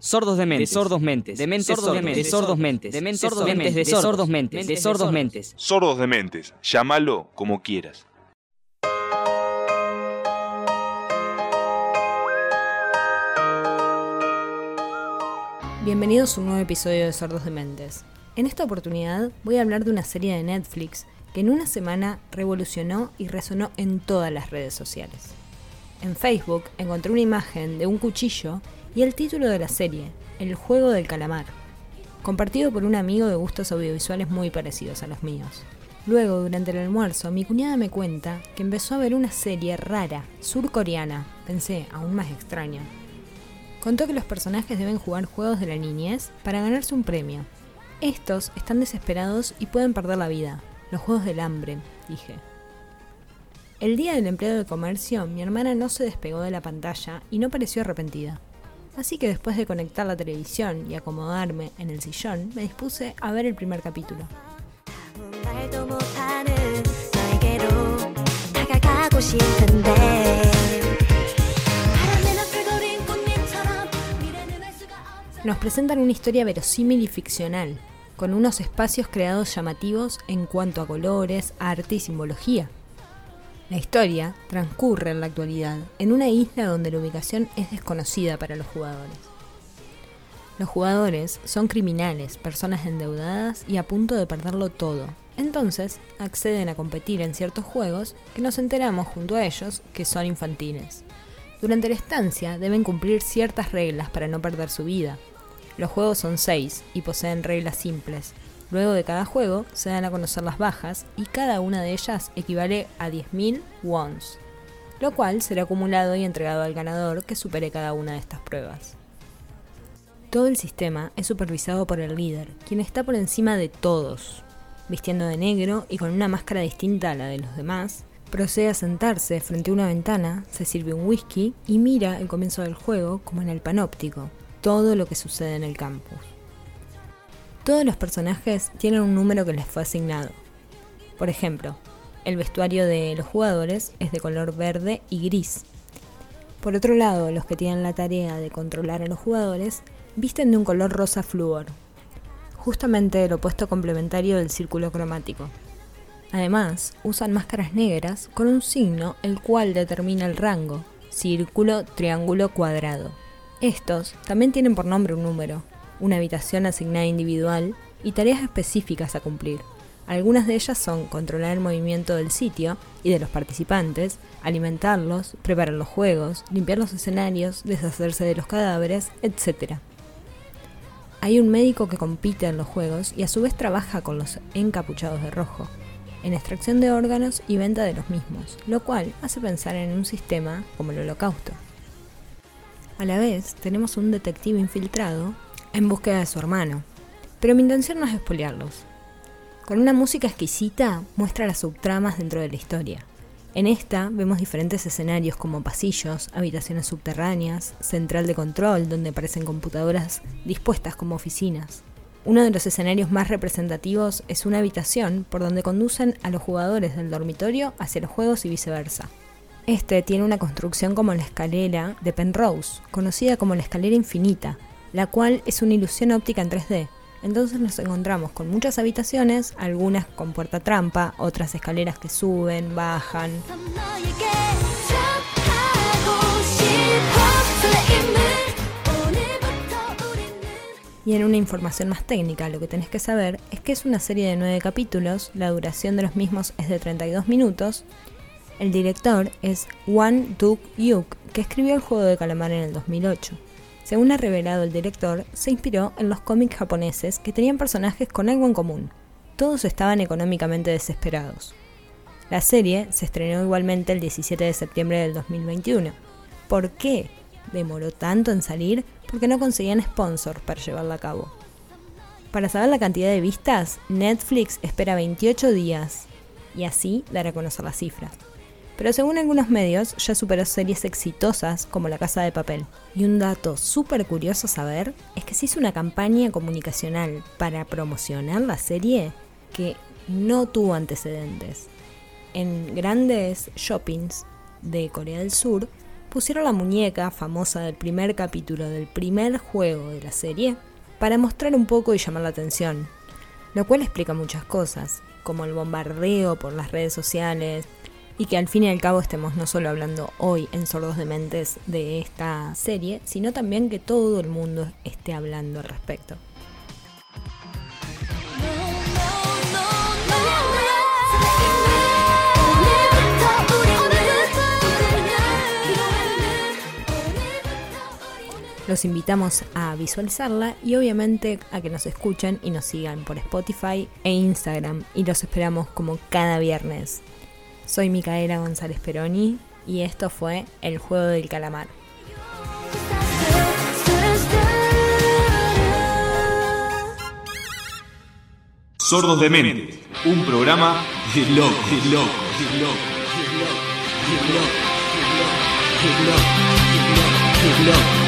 Sordos de mentes, sordos mentes, dementes sordos de mentes, sordos mentes, dementes sordos mentes, de sordos mentes, de sordos mentes. Sordos de mentes, llámalo como quieras. Bienvenidos a un nuevo episodio de Sordos de Mentes. En esta oportunidad voy a hablar de una serie de Netflix que en una semana revolucionó y resonó en todas las redes sociales. En Facebook encontré una imagen de un cuchillo y el título de la serie, El juego del calamar, compartido por un amigo de gustos audiovisuales muy parecidos a los míos. Luego, durante el almuerzo, mi cuñada me cuenta que empezó a ver una serie rara, surcoreana, pensé, aún más extraña. Contó que los personajes deben jugar juegos de la niñez para ganarse un premio. Estos están desesperados y pueden perder la vida. Los juegos del hambre, dije. El día del empleado de comercio, mi hermana no se despegó de la pantalla y no pareció arrepentida. Así que después de conectar la televisión y acomodarme en el sillón, me dispuse a ver el primer capítulo. Nos presentan una historia verosímil y ficcional, con unos espacios creados llamativos en cuanto a colores, arte y simbología. La historia transcurre en la actualidad, en una isla donde la ubicación es desconocida para los jugadores. Los jugadores son criminales, personas endeudadas y a punto de perderlo todo. Entonces acceden a competir en ciertos juegos que nos enteramos junto a ellos que son infantiles. Durante la estancia deben cumplir ciertas reglas para no perder su vida. Los juegos son seis y poseen reglas simples, Luego de cada juego se dan a conocer las bajas y cada una de ellas equivale a 10.000 wons, lo cual será acumulado y entregado al ganador que supere cada una de estas pruebas. Todo el sistema es supervisado por el líder, quien está por encima de todos. Vistiendo de negro y con una máscara distinta a la de los demás, procede a sentarse frente a una ventana, se sirve un whisky y mira el comienzo del juego como en el panóptico, todo lo que sucede en el campus. Todos los personajes tienen un número que les fue asignado. Por ejemplo, el vestuario de los jugadores es de color verde y gris. Por otro lado, los que tienen la tarea de controlar a los jugadores visten de un color rosa flúor, justamente el opuesto complementario del círculo cromático. Además, usan máscaras negras con un signo el cual determina el rango, círculo, triángulo, cuadrado. Estos también tienen por nombre un número, una habitación asignada individual y tareas específicas a cumplir. Algunas de ellas son controlar el movimiento del sitio y de los participantes, alimentarlos, preparar los juegos, limpiar los escenarios, deshacerse de los cadáveres, etc. Hay un médico que compite en los juegos y a su vez trabaja con los encapuchados de rojo, en extracción de órganos y venta de los mismos, lo cual hace pensar en un sistema como el holocausto. A la vez, tenemos un detective infiltrado en búsqueda de su hermano. Pero mi intención no es espolearlos. Con una música exquisita muestra las subtramas dentro de la historia. En esta vemos diferentes escenarios como pasillos, habitaciones subterráneas, central de control donde aparecen computadoras dispuestas como oficinas. Uno de los escenarios más representativos es una habitación por donde conducen a los jugadores del dormitorio hacia los juegos y viceversa. Este tiene una construcción como la escalera de Penrose, conocida como la escalera infinita, la cual es una ilusión óptica en 3D. Entonces nos encontramos con muchas habitaciones, algunas con puerta trampa, otras escaleras que suben, bajan. Y en una información más técnica, lo que tenés que saber es que es una serie de 9 capítulos, la duración de los mismos es de 32 minutos. El director es Wan Duk-yuk, que escribió el juego de calamar en el 2008. Según ha revelado el director, se inspiró en los cómics japoneses que tenían personajes con algo en común. Todos estaban económicamente desesperados. La serie se estrenó igualmente el 17 de septiembre del 2021. ¿Por qué demoró tanto en salir? Porque no conseguían sponsor para llevarla a cabo. Para saber la cantidad de vistas, Netflix espera 28 días y así dar a conocer las cifras pero según algunos medios ya superó series exitosas como La Casa de Papel. Y un dato súper curioso saber es que se hizo una campaña comunicacional para promocionar la serie que no tuvo antecedentes. En grandes shoppings de Corea del Sur pusieron la muñeca famosa del primer capítulo del primer juego de la serie para mostrar un poco y llamar la atención, lo cual explica muchas cosas, como el bombardeo por las redes sociales, y que al fin y al cabo estemos no solo hablando hoy en Sordos de Mentes de esta serie, sino también que todo el mundo esté hablando al respecto. Los invitamos a visualizarla y obviamente a que nos escuchen y nos sigan por Spotify e Instagram y los esperamos como cada viernes. Soy Micaela González Peroni y esto fue El Juego del Calamar. Sordos de Mente, un programa de loco, de loco, de loco, de loco, de loco, de.